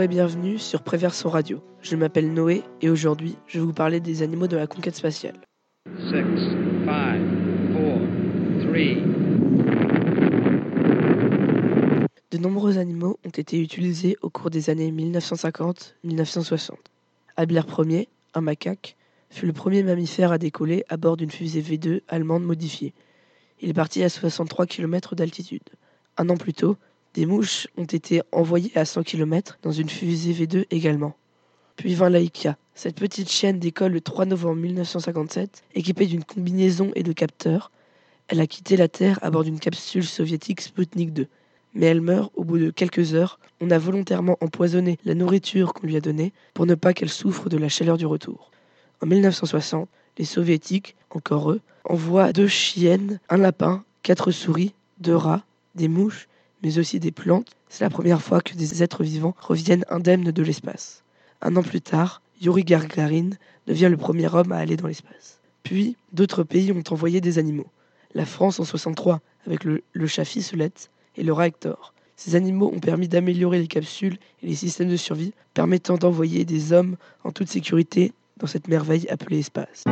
et bienvenue sur Préverson Radio. Je m'appelle Noé et aujourd'hui je vais vous parler des animaux de la conquête spatiale. 6, 5, 4, 3. De nombreux animaux ont été utilisés au cours des années 1950-1960. Albert Ier, un macaque, fut le premier mammifère à décoller à bord d'une fusée V2 allemande modifiée. Il est parti à 63 km d'altitude. Un an plus tôt, des mouches ont été envoyées à 100 km dans une fusée V2 également. Puis vint Laika. Cette petite chienne décolle le 3 novembre 1957, équipée d'une combinaison et de capteurs. Elle a quitté la Terre à bord d'une capsule soviétique Sputnik 2. Mais elle meurt au bout de quelques heures. On a volontairement empoisonné la nourriture qu'on lui a donnée pour ne pas qu'elle souffre de la chaleur du retour. En 1960, les soviétiques, encore eux, envoient deux chiennes, un lapin, quatre souris, deux rats, des mouches mais aussi des plantes, c'est la première fois que des êtres vivants reviennent indemnes de l'espace. Un an plus tard, Yuri Gagarin devient le premier homme à aller dans l'espace. Puis, d'autres pays ont envoyé des animaux. La France en 63 avec le, chat Fisselette et le rat Hector. Ces animaux ont permis d'améliorer les capsules et les systèmes de survie, permettant d'envoyer des hommes en toute sécurité dans cette merveille appelée espace.